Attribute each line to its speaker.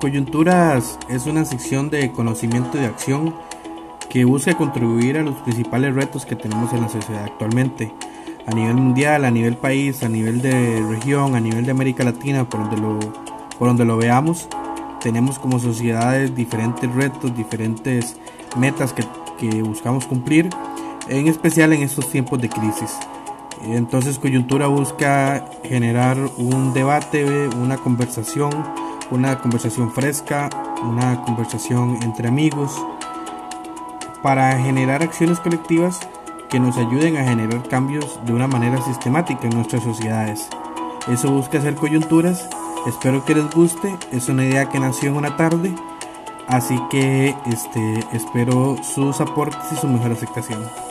Speaker 1: Coyunturas es una sección de conocimiento y acción que busca contribuir a los principales retos que tenemos en la sociedad actualmente, a nivel mundial, a nivel país, a nivel de región, a nivel de América Latina, por donde lo, por donde lo veamos. Tenemos como sociedades diferentes retos, diferentes metas que, que buscamos cumplir, en especial en estos tiempos de crisis. Entonces Coyuntura busca generar un debate, una conversación, una conversación fresca, una conversación entre amigos, para generar acciones colectivas que nos ayuden a generar cambios de una manera sistemática en nuestras sociedades. Eso busca hacer coyunturas, espero que les guste, es una idea que nació en una tarde, así que este, espero sus aportes y su mejor aceptación.